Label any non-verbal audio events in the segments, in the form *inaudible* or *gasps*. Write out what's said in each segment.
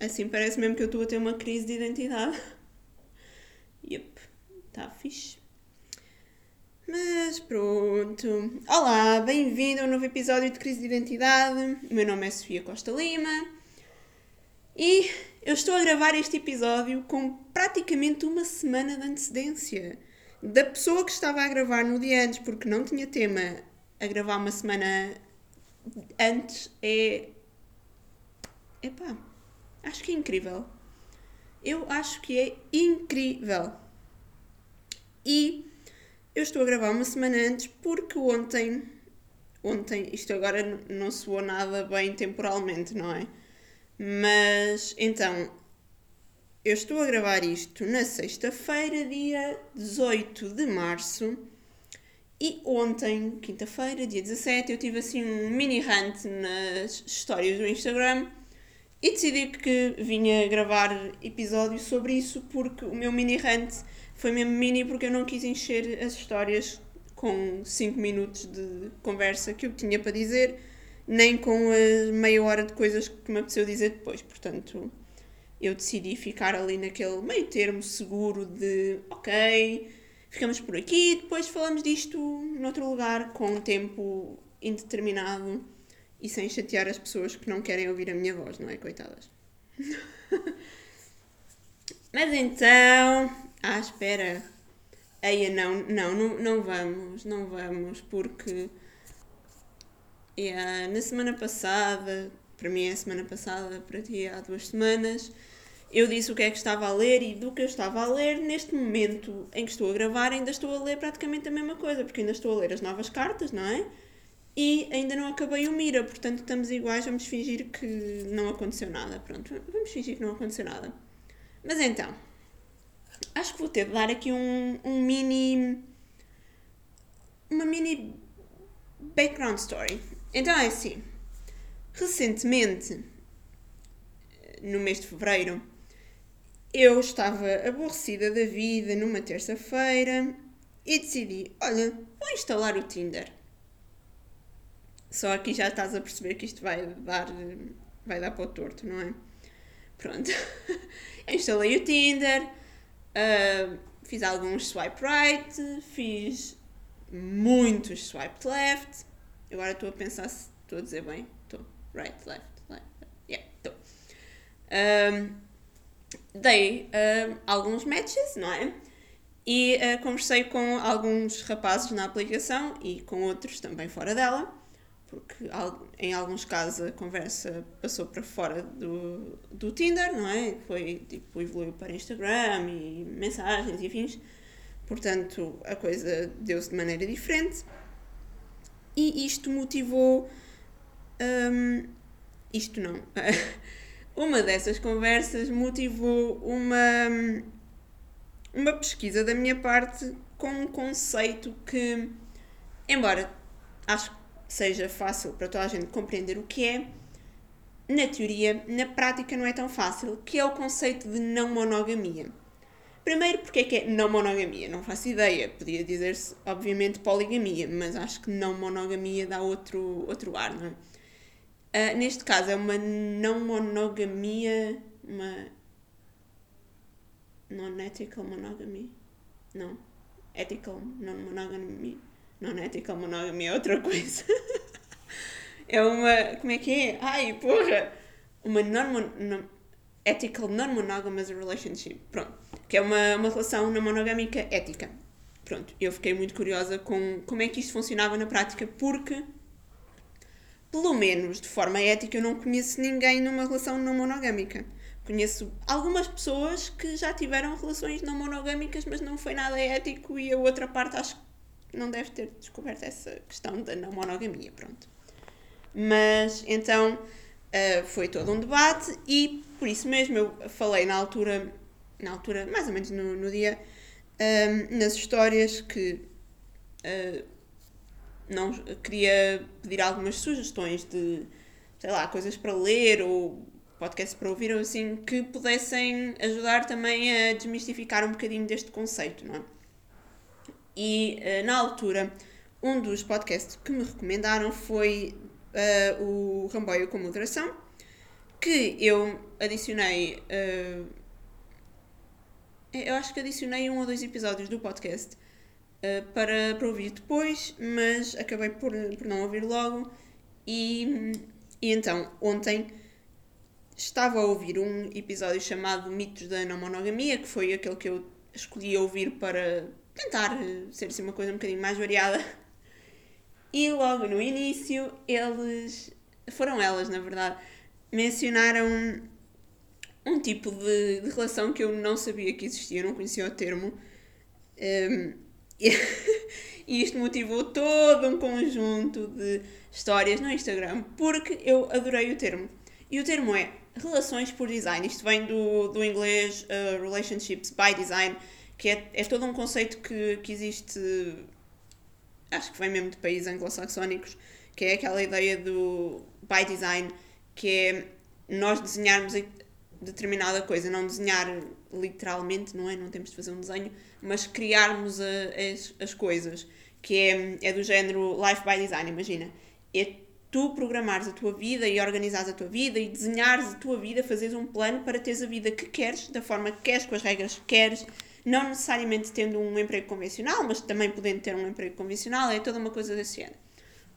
Assim parece mesmo que eu estou a ter uma crise de identidade. Yep, está fixe. Mas pronto. Olá, bem-vindo a um novo episódio de Crise de Identidade. O meu nome é Sofia Costa Lima e eu estou a gravar este episódio com praticamente uma semana de antecedência. Da pessoa que estava a gravar no dia antes, porque não tinha tema, a gravar uma semana antes é. Epá, acho que é incrível. Eu acho que é incrível. E eu estou a gravar uma semana antes porque ontem. Ontem, isto agora não soou nada bem temporalmente, não é? Mas então, eu estou a gravar isto na sexta-feira, dia 18 de março. E ontem, quinta-feira, dia 17, eu tive assim um mini rant nas histórias do Instagram e decidi que vinha gravar episódio sobre isso porque o meu mini rant foi mesmo mini porque eu não quis encher as histórias com 5 minutos de conversa que eu tinha para dizer nem com a meia hora de coisas que me apeteceu dizer depois. Portanto, eu decidi ficar ali naquele meio termo seguro de ok, ficamos por aqui, depois falamos disto noutro lugar com um tempo indeterminado e sem chatear as pessoas que não querem ouvir a minha voz, não é? Coitadas. *laughs* Mas então. Ah, espera. Eia, não, não, não, não vamos, não vamos, porque Yeah, na semana passada, para mim é a semana passada, para ti há duas semanas, eu disse o que é que estava a ler e do que eu estava a ler, neste momento em que estou a gravar, ainda estou a ler praticamente a mesma coisa, porque ainda estou a ler as novas cartas, não é? E ainda não acabei o Mira, portanto estamos iguais, vamos fingir que não aconteceu nada. Pronto, vamos fingir que não aconteceu nada. Mas então, acho que vou ter de dar aqui um, um mini. Uma mini background story. Então é assim, recentemente, no mês de fevereiro, eu estava aborrecida da vida numa terça-feira e decidi: olha, vou instalar o Tinder. Só aqui já estás a perceber que isto vai dar, vai dar para o torto, não é? Pronto. *laughs* instalei o Tinder, uh, fiz alguns swipe right, fiz muitos swipe left Agora estou a pensar se estou a dizer bem. Estou. Right, left, left. Yeah, estou. Um, dei um, alguns matches, não é? E uh, conversei com alguns rapazes na aplicação e com outros também fora dela, porque em alguns casos a conversa passou para fora do, do Tinder, não é? Foi tipo, evoluiu para Instagram e mensagens e afins. Portanto, a coisa deu-se de maneira diferente e isto motivou. Um, isto não. *laughs* uma dessas conversas motivou uma, uma pesquisa da minha parte com um conceito que, embora acho que seja fácil para toda a gente compreender o que é, na teoria, na prática não é tão fácil, que é o conceito de não monogamia. Primeiro, porque é que é não monogamia? Não faço ideia. Podia dizer-se, obviamente, poligamia, mas acho que não monogamia dá outro, outro ar, não é? Uh, neste caso, é uma não monogamia, uma non-ethical monogamy. Não. Ethical non-monogamy. Non-ethical monogamy é outra coisa. *laughs* é uma. Como é que é? Ai, porra! Uma non-monogamy ethical non-monogamous relationship. Pronto. Que é uma, uma relação não monogâmica ética. Pronto. Eu fiquei muito curiosa com como é que isto funcionava na prática, porque, pelo menos de forma ética, eu não conheço ninguém numa relação não monogâmica. Conheço algumas pessoas que já tiveram relações não monogâmicas, mas não foi nada ético e a outra parte acho que não deve ter descoberto essa questão da não monogamia. Pronto. Mas então uh, foi todo um debate e por isso mesmo eu falei na altura, na altura, mais ou menos no, no dia, um, nas histórias que uh, não queria pedir algumas sugestões de, sei lá, coisas para ler ou podcasts para ouvir ou assim, que pudessem ajudar também a desmistificar um bocadinho deste conceito, não é? E uh, na altura, um dos podcasts que me recomendaram foi uh, o Ramboio com Moderação, que eu adicionei. Uh, eu acho que adicionei um ou dois episódios do podcast para, para ouvir depois, mas acabei por, por não ouvir logo. E, e então, ontem estava a ouvir um episódio chamado Mitos da Não Monogamia, que foi aquele que eu escolhi ouvir para tentar ser assim uma coisa um bocadinho mais variada. E logo no início, eles. Foram elas, na verdade, mencionaram um tipo de, de relação que eu não sabia que existia, não conhecia o termo. Um, e, *laughs* e isto motivou todo um conjunto de histórias no Instagram, porque eu adorei o termo. E o termo é relações por design. Isto vem do, do inglês uh, Relationships by Design, que é, é todo um conceito que, que existe, acho que vem mesmo de países anglo-saxónicos, que é aquela ideia do by design, que é nós desenharmos determinada coisa, não desenhar literalmente, não é? Não temos de fazer um desenho, mas criarmos a, as, as coisas, que é, é do género life by design, imagina. É tu programares a tua vida e organizares a tua vida e desenhares a tua vida, fazeres um plano para teres a vida que queres, da forma que queres, com as regras que queres, não necessariamente tendo um emprego convencional, mas também podendo ter um emprego convencional, é toda uma coisa desse género.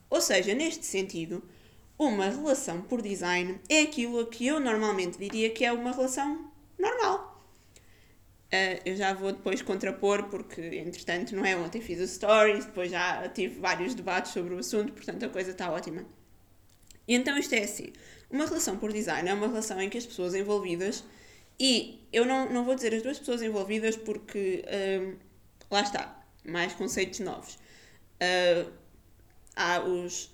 Ou seja, neste sentido, uma relação por design é aquilo que eu normalmente diria que é uma relação normal. Uh, eu já vou depois contrapor, porque entretanto, não é? Ontem fiz o stories, depois já tive vários debates sobre o assunto, portanto a coisa está ótima. E então isto é assim: uma relação por design é uma relação em que as pessoas envolvidas e eu não, não vou dizer as duas pessoas envolvidas porque uh, lá está, mais conceitos novos. Uh, há os.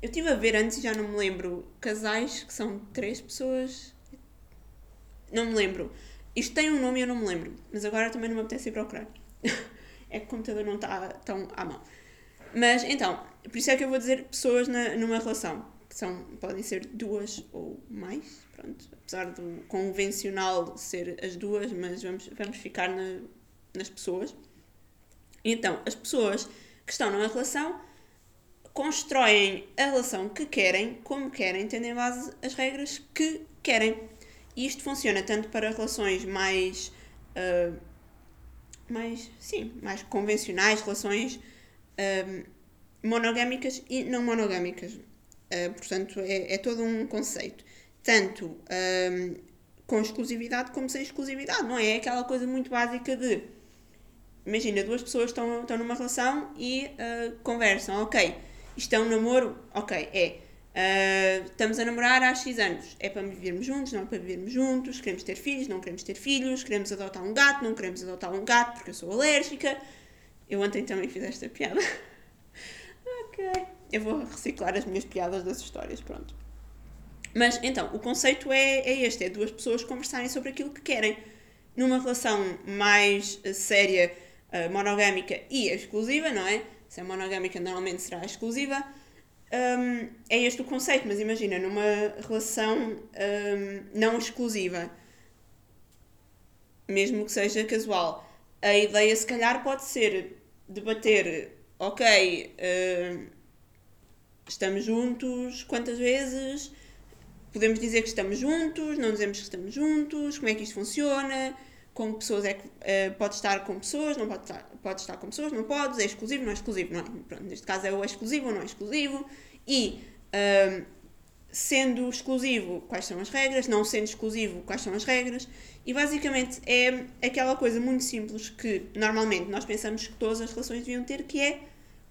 Eu estive a ver antes e já não me lembro casais que são três pessoas. Não me lembro. Isto tem um nome e eu não me lembro, mas agora também não me apetece ir procurar. *laughs* é que o computador não está tão à mão. Mas então, por isso é que eu vou dizer pessoas na, numa relação são, podem ser duas ou mais, pronto, apesar do convencional ser as duas, mas vamos, vamos ficar na, nas pessoas. Então, as pessoas que estão numa relação constroem a relação que querem, como querem, tendo em base as regras que querem. E isto funciona tanto para relações mais, uh, mais, sim, mais convencionais, relações uh, monogâmicas e não monogâmicas. Uh, portanto, é, é, todo um conceito. Tanto um, com exclusividade como sem exclusividade, não é? É aquela coisa muito básica de. Imagina, duas pessoas estão, estão numa relação e uh, conversam, ok, isto é um namoro? Ok, é. Uh, estamos a namorar há X anos. É para vivermos juntos, não é para vivermos juntos, queremos ter filhos, não queremos ter filhos, queremos adotar um gato, não queremos adotar um gato porque eu sou alérgica. Eu ontem também fiz esta piada. *laughs* ok eu vou reciclar as minhas piadas das histórias, pronto. Mas então, o conceito é, é este: é duas pessoas conversarem sobre aquilo que querem. Numa relação mais eh, séria, uh, monogâmica e exclusiva, não é? Se é monogâmica, normalmente será exclusiva. Um, é este o conceito, mas imagina, numa relação um, não exclusiva, mesmo que seja casual, a ideia se calhar pode ser debater, ok. Uh, Estamos juntos quantas vezes? Podemos dizer que estamos juntos, não dizemos que estamos juntos, como é que isto funciona? Com pessoas é que uh, pode estar com pessoas, não pode estar, pode estar com pessoas, não pode, é exclusivo, não é exclusivo, não é? Pronto, neste caso é o exclusivo ou não é exclusivo. E uh, sendo exclusivo, quais são as regras, não sendo exclusivo, quais são as regras. E basicamente é aquela coisa muito simples que normalmente nós pensamos que todas as relações deviam ter, que é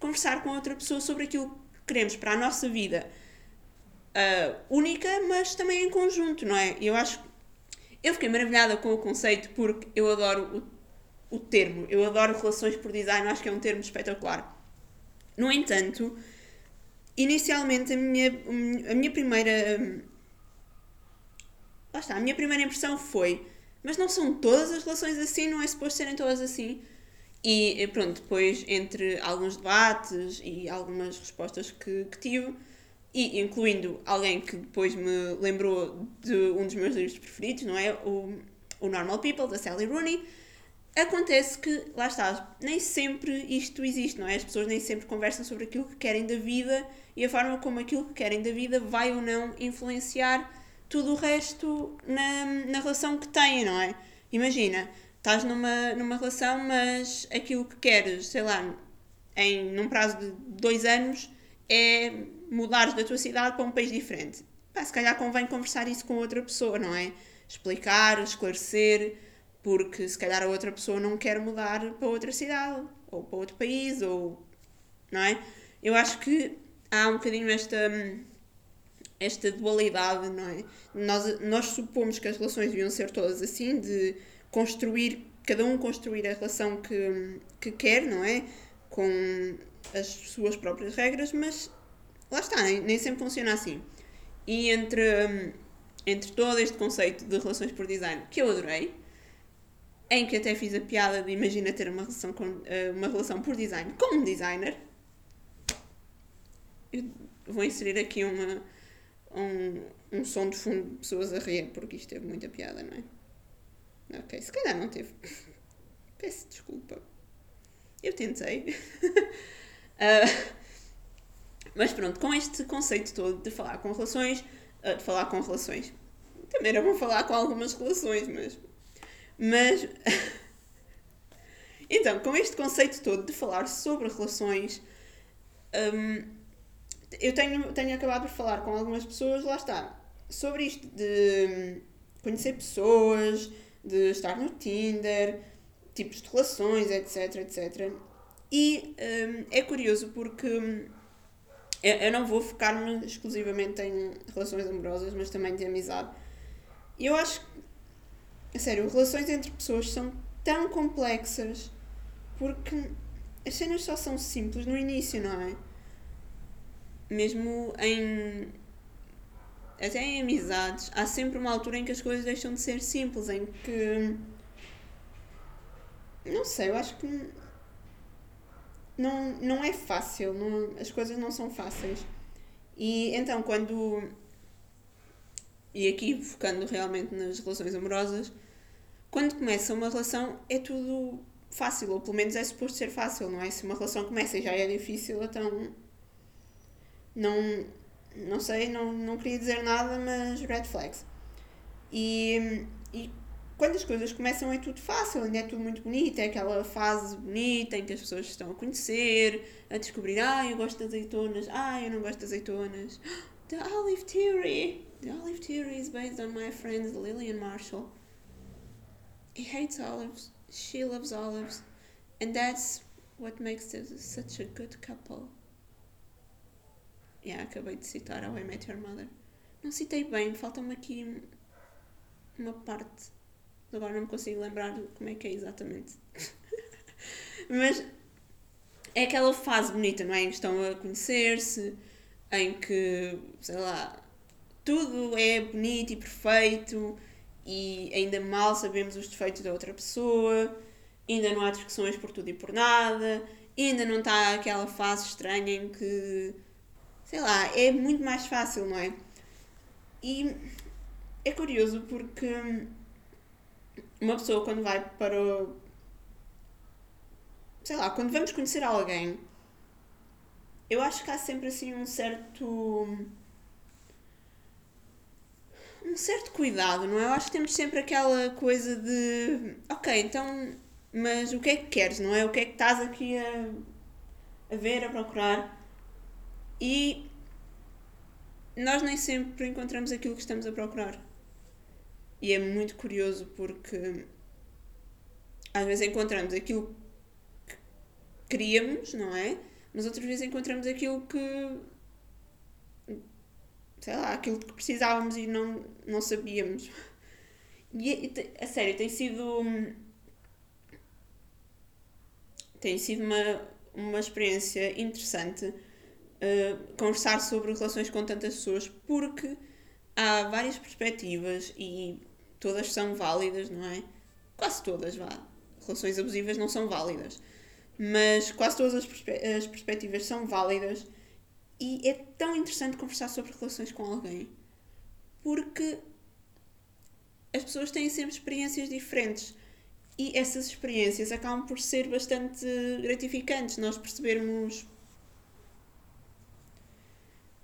conversar com outra pessoa sobre aquilo queremos para a nossa vida uh, única, mas também em conjunto, não é? Eu acho. Eu fiquei maravilhada com o conceito porque eu adoro o, o termo, eu adoro relações por design, acho que é um termo espetacular. No entanto, inicialmente a minha, a minha primeira. Lá está, a minha primeira impressão foi: mas não são todas as relações assim, não é suposto serem todas assim? E pronto, depois entre alguns debates e algumas respostas que, que tive, e incluindo alguém que depois me lembrou de um dos meus livros preferidos, não é? O, o Normal People, da Sally Rooney. acontece que, lá está, nem sempre isto existe, não é? As pessoas nem sempre conversam sobre aquilo que querem da vida e a forma como aquilo que querem da vida vai ou não influenciar tudo o resto na, na relação que têm, não é? Imagina, estás numa, numa relação, mas aquilo que queres, sei lá, em, num prazo de dois anos é mudares da tua cidade para um país diferente. Pá, se calhar convém conversar isso com outra pessoa, não é? Explicar, esclarecer, porque se calhar a outra pessoa não quer mudar para outra cidade, ou para outro país, ou. não é? Eu acho que há um bocadinho esta esta dualidade, não é? Nós, nós supomos que as relações deviam ser todas assim, de construir, cada um construir a relação que, que quer, não é? Com as suas próprias regras, mas lá está, nem, nem sempre funciona assim. E entre, entre todo este conceito de relações por design, que eu adorei, em que até fiz a piada de imagina ter uma relação, com, eh, uma relação por design com um designer, eu vou inserir aqui uma, um, um som de fundo de pessoas a rir, porque isto teve muita piada, não é? Ok, se calhar não teve. Peço desculpa. Eu tentei. uh, *laughs* mas pronto, com este conceito todo de falar com relações, uh, de falar com relações. Também era bom falar com algumas relações, mas. Mas. *laughs* então, com este conceito todo de falar sobre relações. Um, eu tenho, tenho acabado por falar com algumas pessoas, lá está, sobre isto de conhecer pessoas, de estar no Tinder, tipos de relações, etc, etc. E um, é curioso porque hum, eu, eu não vou focar-me exclusivamente em relações amorosas, mas também de amizade. Eu acho que, sério, relações entre pessoas são tão complexas porque as cenas só são simples no início, não é? mesmo em até em amizades, há sempre uma altura em que as coisas deixam de ser simples, em que não sei, eu acho que não, não é fácil, não, as coisas não são fáceis. E então quando e aqui focando realmente nas relações amorosas, quando começa uma relação é tudo fácil, ou pelo menos é suposto ser fácil, não é? Se uma relação começa e já é difícil, então não, não sei, não, não queria dizer nada, mas red flags. E, e quando as coisas começam é tudo fácil, ainda é tudo muito bonito, é aquela fase bonita em que as pessoas estão a conhecer, a descobrir, ah, eu gosto de azeitonas, ah, eu não gosto de azeitonas. *gasps* The Olive Theory! The Olive Theory is based on my friend Lillian Marshall. He hates olives, she loves olives, and that's what makes them such a good couple. Yeah, acabei de citar How I Met Your Mother. Não citei bem, falta-me aqui uma parte. Agora não me consigo lembrar como é que é exatamente. *laughs* Mas é aquela fase bonita, não é? Em que estão a conhecer-se, em que, sei lá, tudo é bonito e perfeito e ainda mal sabemos os defeitos da outra pessoa, ainda não há discussões por tudo e por nada, ainda não está aquela fase estranha em que sei lá, é muito mais fácil, não é? E é curioso porque uma pessoa quando vai para o. sei lá, quando vamos conhecer alguém, eu acho que há sempre assim um certo. um certo cuidado, não é? Eu acho que temos sempre aquela coisa de. ok, então. mas o que é que queres, não é? O que é que estás aqui a, a ver, a procurar? E nós nem sempre encontramos aquilo que estamos a procurar. E é muito curioso porque às vezes encontramos aquilo que queríamos, não é? Mas outras vezes encontramos aquilo que. sei lá, aquilo que precisávamos e não, não sabíamos. E a sério, tem sido. tem sido uma, uma experiência interessante uh, conversar sobre relações com tantas pessoas, porque há várias perspectivas e todas são válidas, não é? Quase todas, vá. Relações abusivas não são válidas. Mas quase todas as, perspe as perspectivas são válidas e é tão interessante conversar sobre relações com alguém porque as pessoas têm sempre experiências diferentes E essas experiências acabam por ser bastante gratificantes, nós percebermos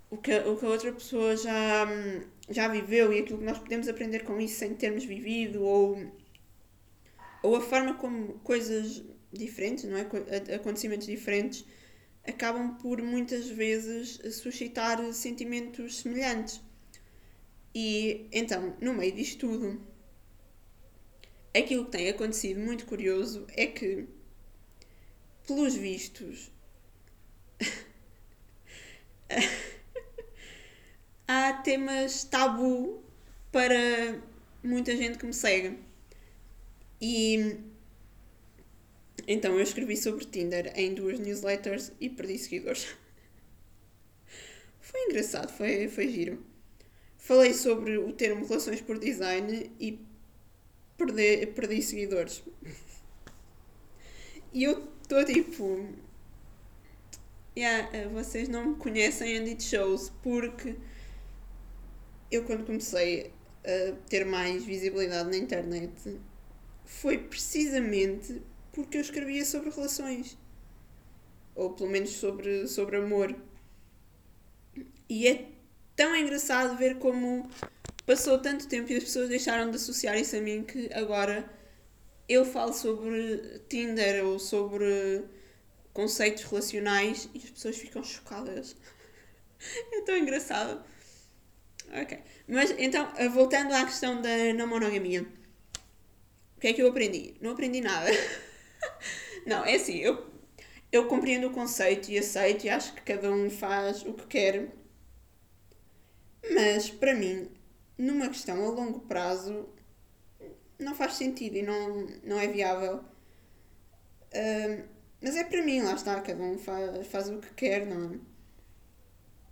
o que, o que a outra pessoa já, já viveu e aquilo que nós podemos aprender com isso sem termos vivido, ou, ou a forma como coisas diferentes, não é? acontecimentos diferentes, acabam por muitas vezes suscitar sentimentos semelhantes. E então, no meio disto tudo, aquilo que tem acontecido muito curioso é que, pelos vistos, *laughs* há temas tabu para muita gente que me segue. E então eu escrevi sobre Tinder em duas newsletters e perdi seguidores. Foi engraçado, foi, foi giro. Falei sobre o termo relações por design e perdi, perdi seguidores. E eu estou tipo. Yeah, vocês não me conhecem and it shows porque eu quando comecei a ter mais visibilidade na internet foi precisamente porque eu escrevia sobre relações. Ou pelo menos sobre, sobre amor. E é tão engraçado ver como passou tanto tempo e as pessoas deixaram de associar isso a mim que agora eu falo sobre Tinder ou sobre conceitos relacionais e as pessoas ficam chocadas. *laughs* é tão engraçado. Ok. Mas então, voltando à questão da não monogamia. O que é que eu aprendi? Não aprendi nada. *laughs* não, é assim, eu, eu compreendo o conceito e aceito e acho que cada um faz o que quer. Mas, para mim, numa questão a longo prazo não faz sentido e não, não é viável. Uh, mas é para mim, lá está, cada um faz, faz o que quer, não é?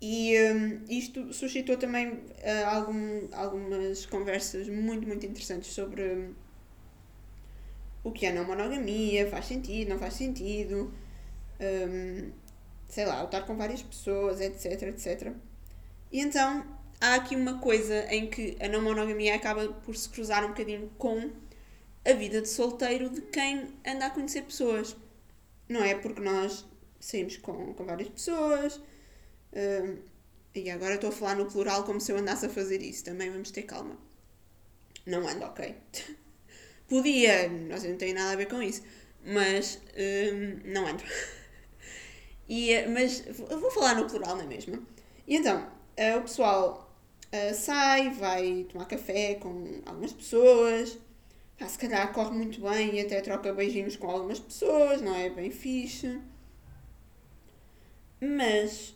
E um, isto suscitou também uh, algum, algumas conversas muito, muito interessantes sobre um, o que é não monogamia, faz sentido, não faz sentido, um, sei lá, estar com várias pessoas, etc, etc. E então há aqui uma coisa em que a não monogamia acaba por se cruzar um bocadinho com a vida de solteiro de quem anda a conhecer pessoas. Não é porque nós saímos com, com várias pessoas. E agora estou a falar no plural como se eu andasse a fazer isso. Também vamos ter calma. Não ando, ok. *laughs* Podia, nós não tem nada a ver com isso. Mas uh, não ando. *laughs* e, mas vou falar no plural, não é mesmo? E então, uh, o pessoal uh, sai, vai tomar café com algumas pessoas, pá, se calhar corre muito bem e até troca beijinhos com algumas pessoas, não é? Bem fixe. Mas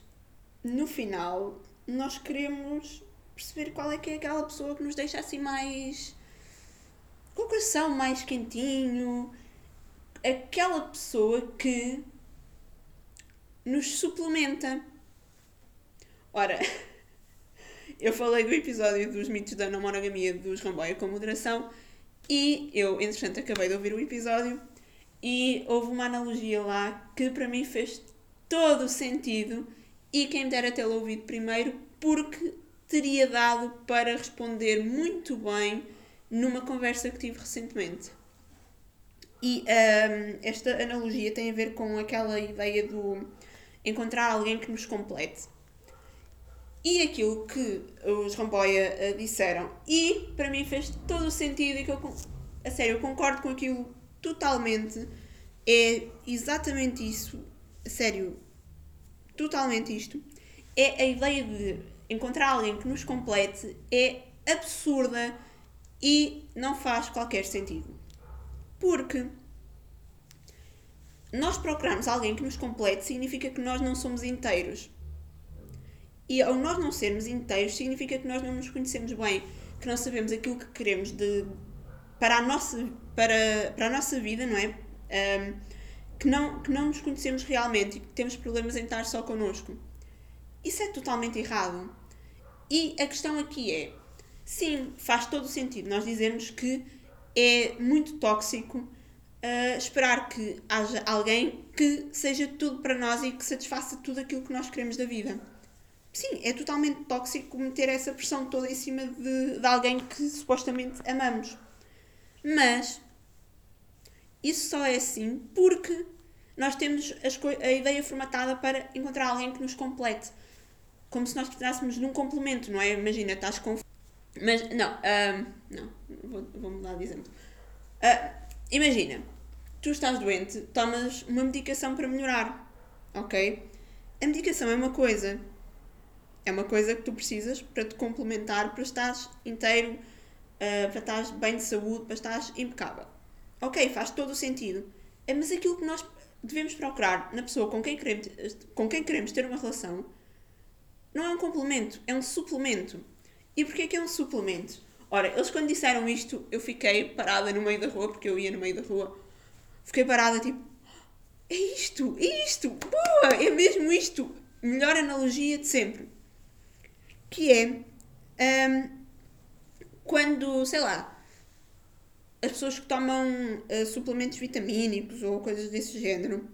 no final nós queremos perceber qual é que é aquela pessoa que nos deixa assim mais com o coração mais quentinho, aquela pessoa que nos suplementa. Ora, *laughs* Eu falei do episódio dos mitos da não monogamia dos Ramboia com moderação e eu, entretanto, acabei de ouvir o episódio e houve uma analogia lá que para mim fez todo o sentido e quem dera tê-la ouvido primeiro porque teria dado para responder muito bem numa conversa que tive recentemente. E um, esta analogia tem a ver com aquela ideia do encontrar alguém que nos complete. E aquilo que os Ramboia uh, disseram, e para mim fez todo o sentido, e que eu, a sério, eu concordo com aquilo totalmente, é exatamente isso, a sério, totalmente isto, é a ideia de encontrar alguém que nos complete, é absurda e não faz qualquer sentido. Porque nós procurarmos alguém que nos complete significa que nós não somos inteiros. E ao nós não sermos inteiros, significa que nós não nos conhecemos bem, que não sabemos aquilo que queremos de, para, a nossa, para, para a nossa vida, não é? Um, que, não, que não nos conhecemos realmente e que temos problemas em estar só connosco. Isso é totalmente errado. E a questão aqui é: sim, faz todo o sentido nós dizermos que é muito tóxico uh, esperar que haja alguém que seja tudo para nós e que satisfaça tudo aquilo que nós queremos da vida. Sim, é totalmente tóxico meter essa pressão toda em cima de, de alguém que supostamente amamos. Mas isso só é assim porque nós temos a ideia formatada para encontrar alguém que nos complete. Como se nós precisássemos de um complemento, não é? Imagina, estás com. Mas, não, não, vou, vou mudar de exemplo. Uh, imagina, tu estás doente, tomas uma medicação para melhorar, ok? A medicação é uma coisa, é uma coisa que tu precisas para te complementar, para estares inteiro, uh, para estares bem de saúde, para estares impecável. Ok, faz todo o sentido. É, mas aquilo que nós devemos procurar na pessoa com quem queremos, com quem queremos ter uma relação não é um complemento, é um suplemento. E porquê que é um suplemento? Ora, eles quando disseram isto, eu fiquei parada no meio da rua, porque eu ia no meio da rua, fiquei parada tipo, é isto, é isto, boa, é mesmo isto. Melhor analogia de sempre. Que é um, quando, sei lá, as pessoas que tomam uh, suplementos vitamínicos ou coisas desse género,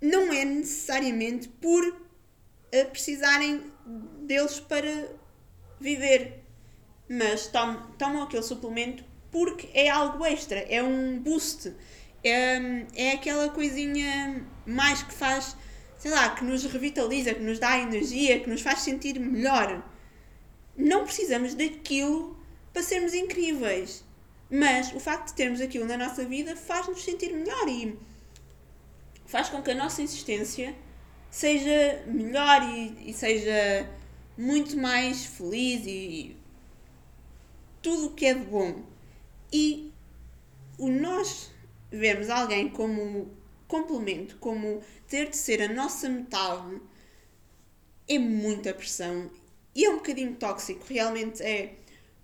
não é necessariamente por uh, precisarem deles para viver, mas tom, tomam aquele suplemento porque é algo extra, é um boost, é, é aquela coisinha mais que faz, sei lá, que nos revitaliza, que nos dá energia, que nos faz sentir melhor. Não precisamos daquilo para sermos incríveis mas o facto de termos aquilo na nossa vida faz-nos sentir melhor e faz com que a nossa existência seja melhor e, e seja muito mais feliz e tudo o que é de bom. E o nós vermos alguém como complemento, como ter de ser a nossa metade, é muita pressão e é um bocadinho tóxico, realmente é,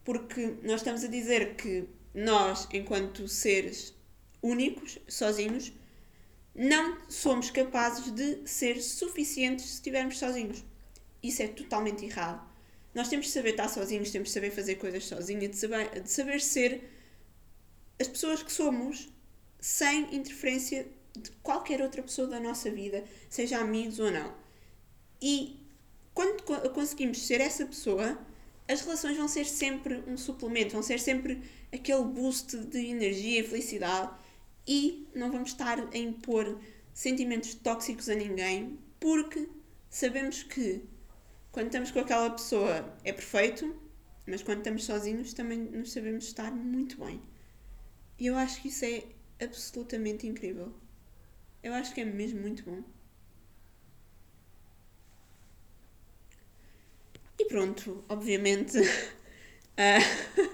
porque nós estamos a dizer que nós, enquanto seres únicos, sozinhos, não somos capazes de ser suficientes se estivermos sozinhos. Isso é totalmente errado. Nós temos de saber estar sozinhos, temos de saber fazer coisas sozinhos, de saber, de saber ser as pessoas que somos sem interferência de qualquer outra pessoa da nossa vida, seja amigos ou não. E quando conseguimos ser essa pessoa, as relações vão ser sempre um suplemento, vão ser sempre aquele boost de energia e felicidade e não vamos estar a impor sentimentos tóxicos a ninguém porque sabemos que quando estamos com aquela pessoa é perfeito, mas quando estamos sozinhos também nos sabemos estar muito bem. E eu acho que isso é absolutamente incrível. Eu acho que é mesmo muito bom. E pronto, obviamente. uh, *laughs*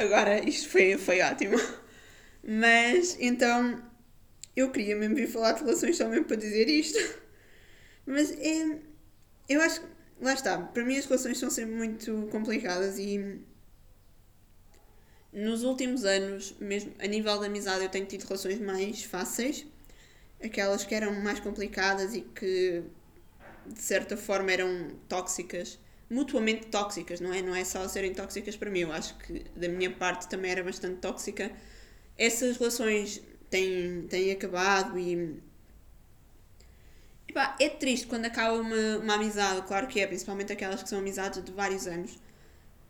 agora isto foi, foi ótimo. Mas então eu queria mesmo vir falar de relações só mesmo para dizer isto. Mas é. Eu acho que. Lá está. Para mim as relações são sempre muito complicadas e. Nos últimos anos, mesmo a nível de amizade, eu tenho tido relações mais fáceis. Aquelas que eram mais complicadas e que de certa forma eram tóxicas mutuamente tóxicas, não é? Não é só serem tóxicas para mim, eu acho que da minha parte também era bastante tóxica. Essas relações têm, têm acabado e. Epá, é triste quando acaba uma, uma amizade, claro que é, principalmente aquelas que são amizades de vários anos.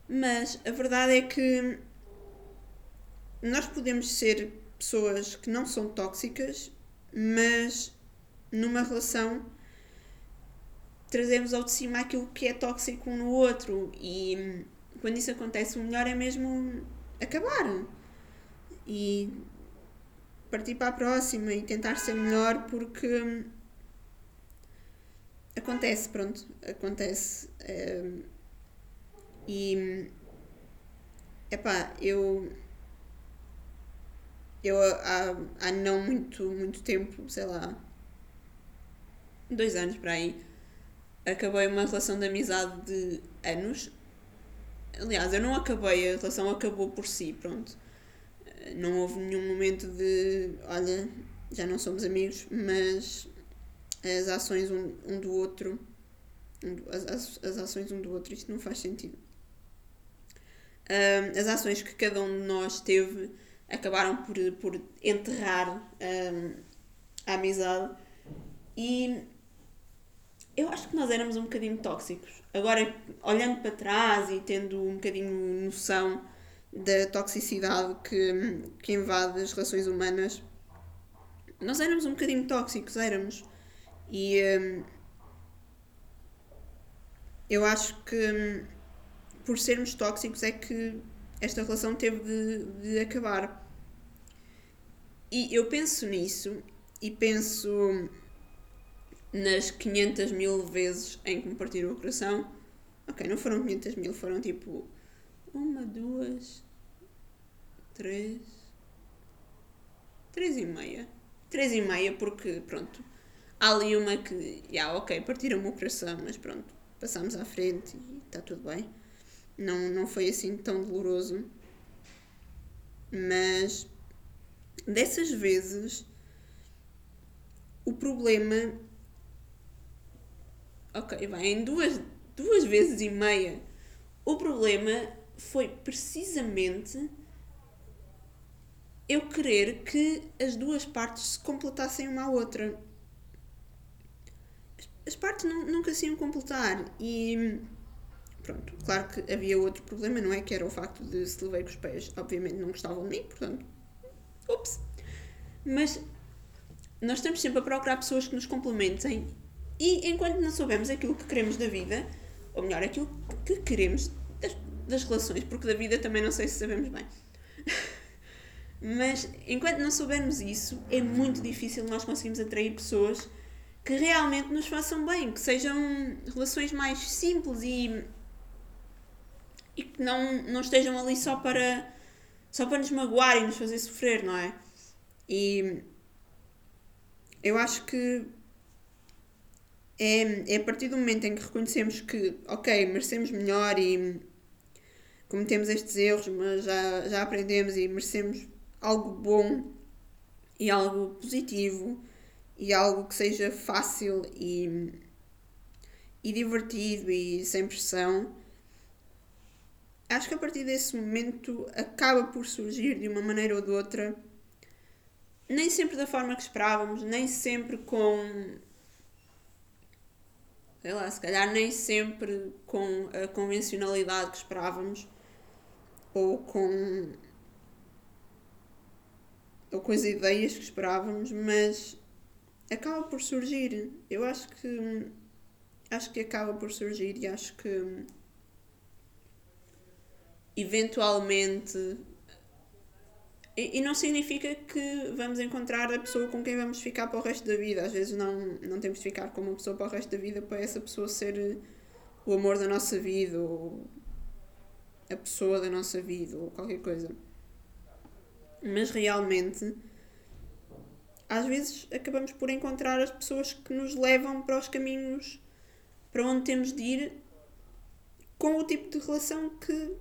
Mas a verdade é que nós podemos ser pessoas que não são tóxicas, mas numa relação trazemos ao de cima aquilo que é tóxico um no outro. E quando isso acontece, o melhor é mesmo acabar e partir para a próxima e tentar ser melhor porque acontece, pronto, acontece. Um, e epá, eu eu há, há não muito, muito tempo, sei lá, dois anos para aí, acabei uma relação de amizade de anos. Aliás, eu não acabei, a relação acabou por si, pronto. Não houve nenhum momento de, olha, já não somos amigos, mas as ações um, um do outro, as, as, ações um do outro, isto não faz sentido. Um, as ações que cada um de nós teve acabaram por, por enterrar a amizade e eu acho que nós éramos um bocadinho tóxicos. Agora, olhando para trás e tendo um bocadinho noção da toxicidade que, que invade as relações humanas, nós éramos um bocadinho tóxicos, éramos. E hum, eu acho que hum, por sermos tóxicos é que esta relação teve de, de acabar. E eu penso nisso e penso nas 500 mil vezes em que me partiram o coração. Ok, não foram 500 mil, foram tipo uma, duas, três, três e meia. Três e meia porque, pronto, há ali uma que, já, yeah, ok, partiram-me o coração, mas pronto, passamos à frente e está tudo bem. Não, não foi assim tão doloroso. Mas dessas vezes o problema ok, vai em duas, duas vezes e meia o problema foi precisamente eu querer que as duas partes se completassem uma à outra. As partes nunca se iam completar e pronto, claro que havia outro problema, não é? Que era o facto de se levei com os pés, obviamente não gostavam de mim, portanto, ups. Mas nós estamos sempre a procurar pessoas que nos complementem e enquanto não soubermos aquilo que queremos da vida, ou melhor, aquilo que queremos das, das relações, porque da vida também não sei se sabemos bem. *laughs* Mas enquanto não soubermos isso, é muito difícil nós conseguirmos atrair pessoas que realmente nos façam bem, que sejam relações mais simples e, e que não, não estejam ali só para, só para nos magoar e nos fazer sofrer, não é? E eu acho que é, é a partir do momento em que reconhecemos que, ok, merecemos melhor e cometemos estes erros, mas já, já aprendemos e merecemos algo bom e algo positivo e algo que seja fácil e, e divertido e sem pressão, acho que a partir desse momento acaba por surgir de uma maneira ou de outra, nem sempre da forma que esperávamos, nem sempre com. Sei lá, se calhar nem sempre com a convencionalidade que esperávamos ou com ou com as ideias que esperávamos, mas acaba por surgir. Eu acho que acho que acaba por surgir e acho que eventualmente e, e, não significa que vamos encontrar a pessoa com quem vamos ficar para o resto da vida. Às vezes não, não temos de ficar com uma pessoa para o resto da vida para essa pessoa ser o amor da nossa vida ou a pessoa da nossa vida ou qualquer coisa. Mas realmente, às vezes acabamos por encontrar as pessoas que nos levam para os caminhos para onde temos de ir com o tipo de relação que,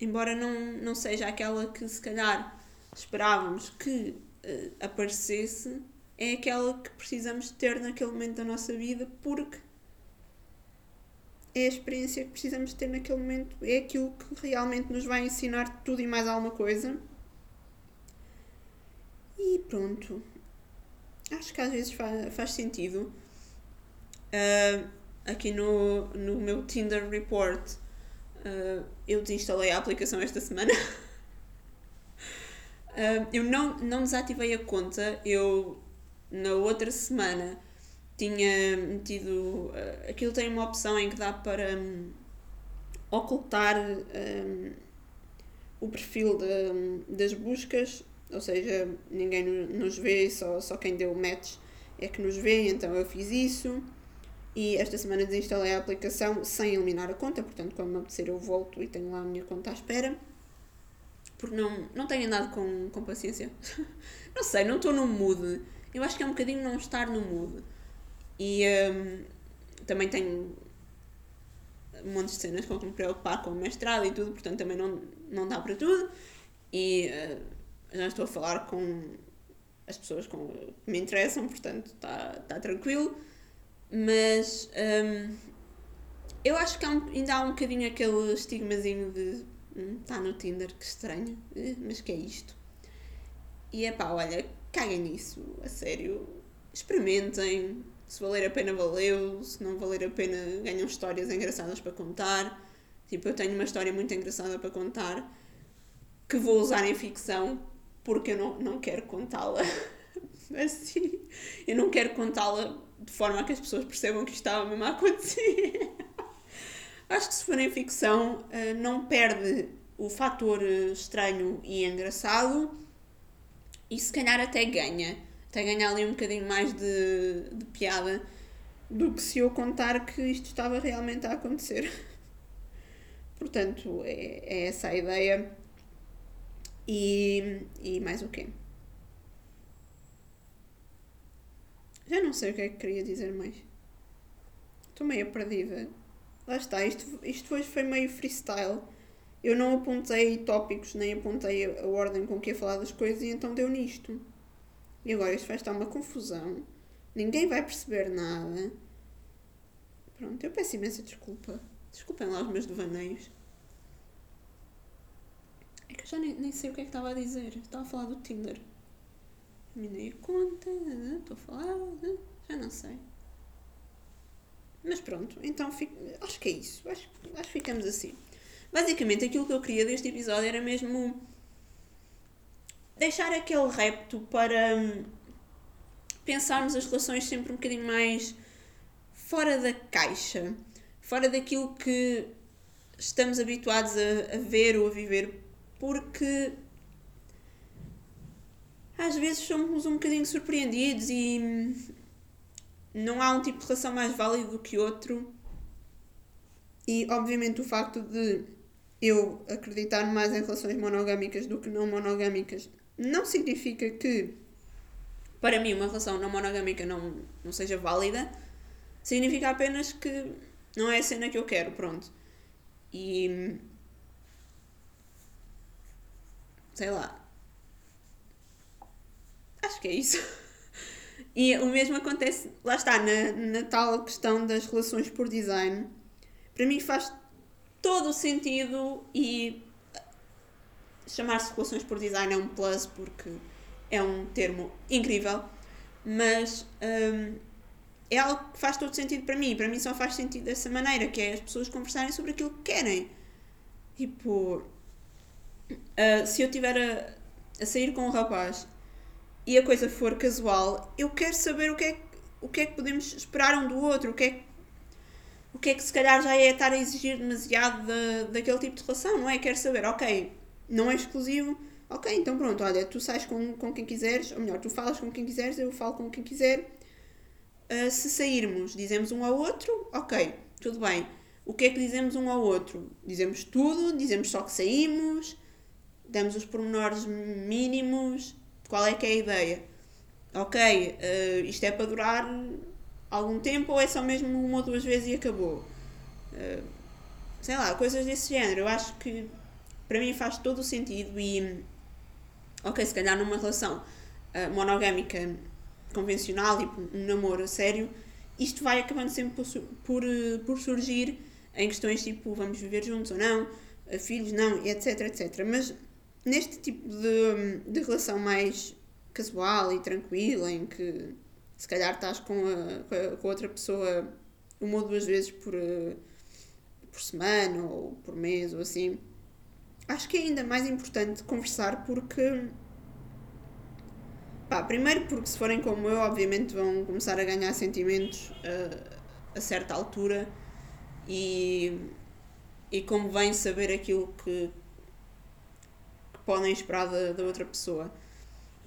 embora não, não seja aquela que se calhar esperávamos que uh, aparecesse, é aquela que precisamos ter naquele momento da nossa vida porque é a experiência que precisamos ter naquele momento, é aquilo que realmente nos vai ensinar tudo e mais alguma coisa. E pronto. Acho que às vezes faz, faz sentido. Uh, aqui no, no meu Tinder Report, uh, eu desinstalei a aplicação esta semana. uh, *laughs* eu não, não desativei a conta, eu na outra semana tinha metido. Uh, aquilo tem uma opção em que dá para um, ocultar um, o perfil de, das buscas, ou seja, ninguém nos vê, só, só quem deu match é que nos vê, então eu fiz isso. E esta semana desinstalei a aplicação sem eliminar a conta, portanto, quando me apetecer eu volto e tenho lá a minha conta à espera. Porque não, não tenho andado com, com paciência. *laughs* não sei, não estou no mood. Eu acho que é um bocadinho não estar no mood. E um, também tenho um monte de cenas com que me preocupar com o mestrado e tudo, portanto também não, não dá para tudo. E uh, já estou a falar com as pessoas com, que me interessam, portanto está tá tranquilo. Mas um, eu acho que há um, ainda há um bocadinho aquele estigmazinho de está hum, no Tinder, que estranho, eh, mas que é isto? E é pá, olha, caguem nisso, a sério, experimentem, se valer a pena, valeu. Se não valer a pena, ganham histórias engraçadas para contar. Tipo, eu tenho uma história muito engraçada para contar que vou usar em ficção porque eu não, não quero contá-la *laughs* assim. Eu não quero contá-la de forma a que as pessoas percebam que isto estava mesmo a acontecer. *laughs* Acho que se for em ficção, eh, não perde o fator eh, estranho e engraçado e se calhar até ganha. Até ganha ali um bocadinho mais de, de piada do que se eu contar que isto estava realmente a acontecer. *laughs* Portanto, é, é essa a ideia. E, e mais o quê? Já não sei o que é que queria dizer mais. Estou meio perdida. Lá está, isto, isto hoje foi meio freestyle. Eu não apontei tópicos, nem apontei a, ordem com que ia falar das coisas e então deu nisto. E agora isto vai estar uma confusão. Ninguém vai perceber nada. Pronto, eu peço imensa desculpa. Desculpem lá os meus devaneios. É que eu já nem, nem sei o que é que estava a dizer. Estava a falar do Tinder. Me dei conta, estou a falar, já não sei. Mas pronto, então fico, acho que é isso. Acho, acho que ficamos assim. Basicamente, aquilo que eu queria deste episódio era mesmo deixar aquele repto para hum, pensarmos as relações sempre um bocadinho mais fora da caixa, fora daquilo que estamos habituados a, a ver ou a viver, porque às vezes somos um bocadinho surpreendidos e não há um tipo de relação mais válido do que outro. E obviamente o facto de eu acreditar mais em relações monogâmicas do que não monogâmicas não significa que para mim uma relação não monogâmica não, não seja válida. Significa apenas que não é a cena que eu quero, pronto. E sei lá. Acho que é isso. *laughs* E o mesmo acontece, lá está, na, na tal questão das relações por design. Para mim faz todo o sentido e chamar-se relações por design é um plus porque é um termo incrível, mas um, é algo que faz todo sentido para mim. Para mim só faz sentido dessa maneira, que é as pessoas conversarem sobre aquilo que querem. Tipo, uh, se eu estiver a, a sair com um rapaz e a coisa for casual, eu quero saber o que é, o que, é que podemos esperar um do outro, o que é que o que é que se calhar já é estar a exigir demasiado da, daquele tipo de relação, não é? Quero saber, ok, não é exclusivo, ok, então pronto, olha, tu sais com, com quem quiseres, ou melhor, tu falas com quem quiseres, eu falo com quem quiser. Uh, se sairmos, dizemos um ao outro, ok, tudo bem. O que é que dizemos um ao outro? Dizemos tudo, dizemos só que saímos, damos os pormenores mínimos, qual é que é a ideia? Ok, uh, isto é para durar algum tempo ou é só mesmo uma ou duas vezes e acabou? Uh, sei lá, coisas desse género. Eu acho que para mim faz todo o sentido e, ok, se calhar numa relação uh, monogâmica convencional, tipo um namoro sério, isto vai acabando sempre por, por, por surgir em questões tipo vamos viver juntos ou não, filhos não, etc, etc. Mas neste tipo de, de relação mais casual e tranquila, em que se calhar estás com a, com a outra pessoa uma ou duas vezes por, por semana ou por mês ou assim, acho que é ainda mais importante conversar porque. Pá, primeiro porque se forem como eu, obviamente vão começar a ganhar sentimentos uh, a certa altura e, e convém saber aquilo que, podem esperar da, da outra pessoa.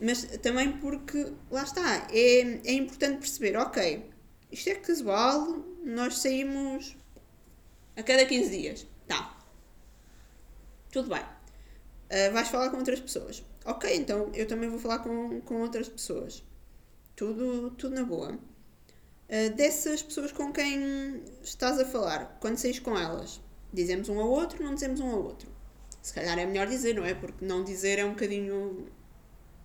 Mas também porque, lá está, é, é importante perceber, ok, isto é casual, nós saímos a cada 15 dias. Tá. Tudo bem. Uh, vais falar com outras pessoas. Ok, então eu também vou falar com, com outras pessoas. Tudo, tudo na boa. Uh, dessas pessoas com quem estás a falar, quando saís com elas, dizemos um ao outro, não dizemos um ao outro se calhar é melhor dizer, não é? Porque não dizer é um bocadinho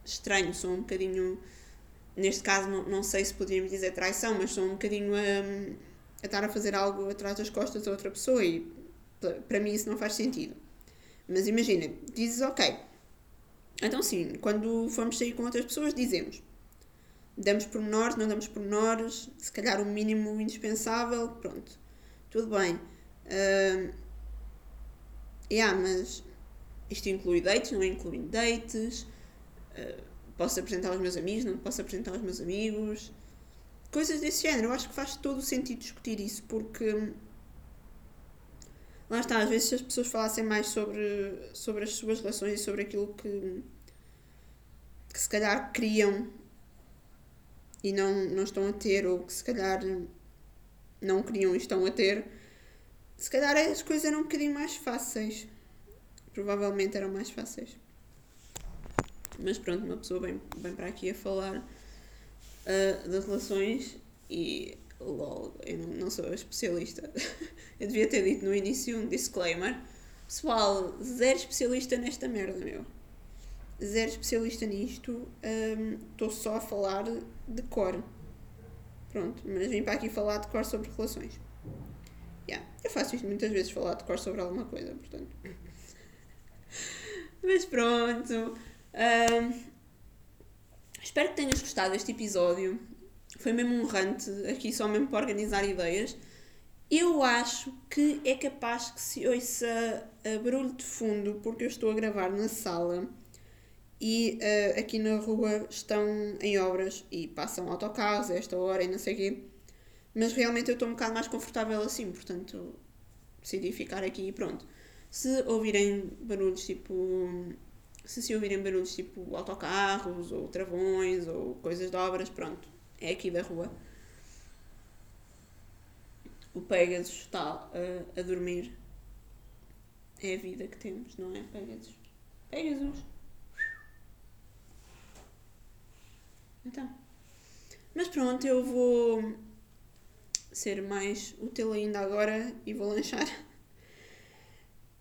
estranho, sou um bocadinho. Neste caso, não, não sei se poderíamos dizer traição, mas sou um bocadinho a, a estar a fazer algo atrás das costas da outra pessoa e para mim isso não faz sentido. Mas imagina, dizes ok. Então, sim, quando formos sair com outras pessoas, dizemos. Damos pormenores, não damos pormenores, se calhar o mínimo indispensável, pronto. Tudo bem. Uh, yeah, mas isto inclui dates, não inclui dates? Uh, posso apresentar aos meus amigos, não posso apresentar aos meus amigos. Coisas desse género. Eu acho que faz todo o sentido discutir isso, porque. Lá está, às vezes se as pessoas falassem mais sobre, sobre as suas relações e sobre aquilo que, que se calhar criam e não, não estão a ter, ou que se calhar não queriam e estão a ter, se calhar as coisas eram um bocadinho mais fáceis. Provavelmente eram mais fáceis. Mas pronto, uma pessoa vem, vem para aqui a falar uh, de relações e lol, eu não, não sou especialista. *laughs* eu devia ter dito no início um disclaimer. Pessoal, zero especialista nesta merda, meu. Zero especialista nisto. Estou um, só a falar de cor. Pronto, mas vim para aqui falar de cor sobre relações. Yeah. Eu faço isto muitas vezes, falar de cor sobre alguma coisa, portanto. *laughs* mas pronto. Espero que tenhas gostado deste episódio. Foi mesmo um rante, aqui só mesmo para organizar ideias. Eu acho que é capaz que se ouça barulho de fundo, porque eu estou a gravar na sala e uh, aqui na rua estão em obras e passam autocarros a esta hora e não sei o quê. Mas realmente eu estou um bocado mais confortável assim, portanto decidi ficar aqui e pronto. Se ouvirem barulhos tipo. Se se ouvirem barulhos tipo autocarros ou travões ou coisas de obras, pronto, é aqui da rua. O Pegasus está a, a dormir. É a vida que temos, não é, Pegasus? Pegasus! Então. Mas pronto, eu vou ser mais útil ainda agora e vou lanchar.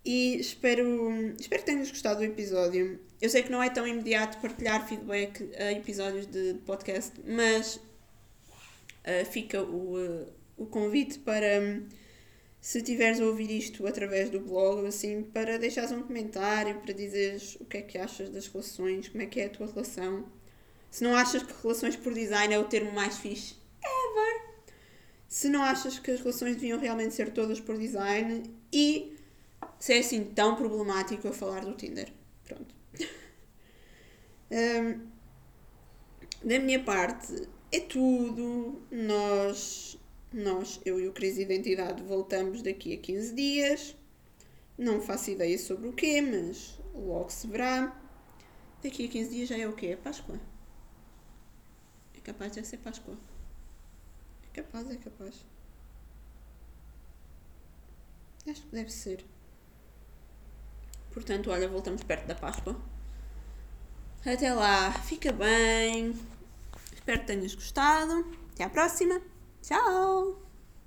E espero, espero que tenhas gostado do episódio. Eu sei que não é tão imediato partilhar feedback a episódios de podcast, mas uh, fica o, uh, o convite para, se tiveres a ouvir isto através do blog, assim, para deixares um comentário, para dizeres o que é que achas das relações, como é que é a tua relação se não achas que relações por design é o termo mais fixe ever. Se não achas que as relações deviam realmente ser todas por design. E se é assim tão problemático eu falar do Tinder. Pronto. *laughs* um, da minha parte é tudo. Nós, nós, eu e o Crise Identidade, voltamos daqui a 15 dias. Não faço ideia sobre o quê, mas logo se verá. Daqui a 15 dias já é o quê? É Páscoa. Capaz de ser Páscoa. É capaz, é capaz. Acho que deve ser. Portanto, olha, voltamos perto da Páscoa. Até lá, fica bem. Espero que tenhas gostado. Até à próxima. Tchau!